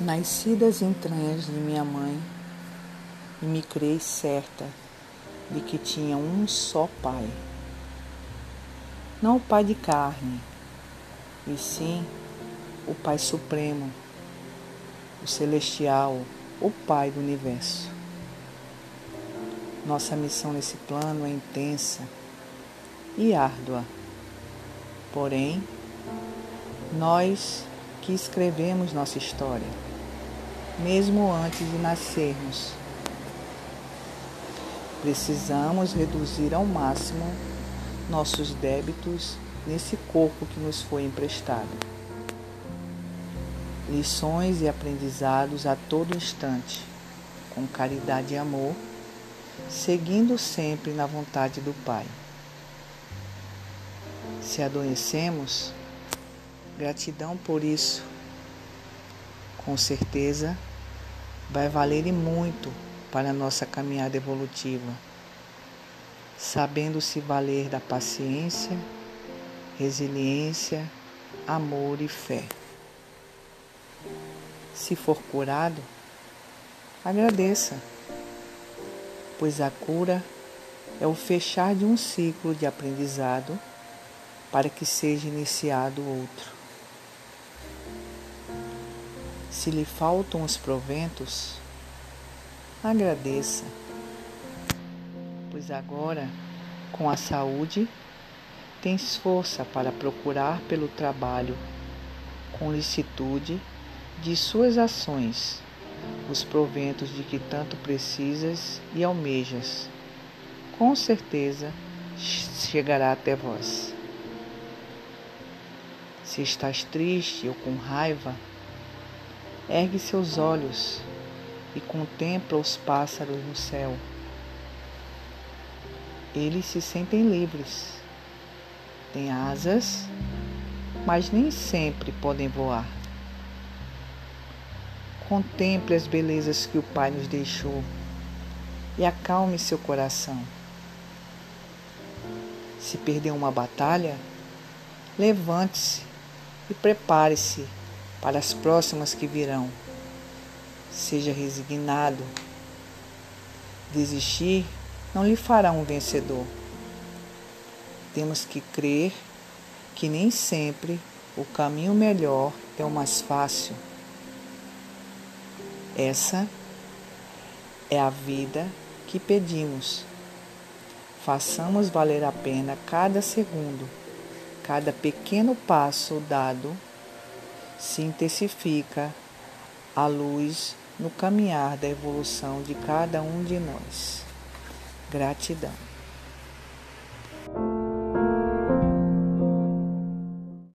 Nasci das entranhas de minha mãe e me criei certa de que tinha um só Pai. Não o Pai de carne, e sim o Pai Supremo, o Celestial, o Pai do Universo. Nossa missão nesse plano é intensa e árdua, porém, nós que escrevemos nossa história mesmo antes de nascermos. Precisamos reduzir ao máximo nossos débitos nesse corpo que nos foi emprestado. Lições e aprendizados a todo instante, com caridade e amor, seguindo sempre na vontade do Pai. Se adoecemos, gratidão por isso. Com certeza, vai valer e muito para a nossa caminhada evolutiva, sabendo se valer da paciência, resiliência, amor e fé. Se for curado, agradeça, pois a cura é o fechar de um ciclo de aprendizado para que seja iniciado outro. Se lhe faltam os proventos, agradeça, pois agora, com a saúde, tens força para procurar pelo trabalho, com licitude de suas ações, os proventos de que tanto precisas e almejas. Com certeza chegará até vós. Se estás triste ou com raiva, Ergue seus olhos e contempla os pássaros no céu. Eles se sentem livres. Têm asas, mas nem sempre podem voar. Contemple as belezas que o Pai nos deixou e acalme seu coração. Se perder uma batalha, levante-se e prepare-se para as próximas que virão. Seja resignado. Desistir não lhe fará um vencedor. Temos que crer que nem sempre o caminho melhor é o mais fácil. Essa é a vida que pedimos. Façamos valer a pena cada segundo, cada pequeno passo dado se intensifica a luz no caminhar da evolução de cada um de nós. Gratidão.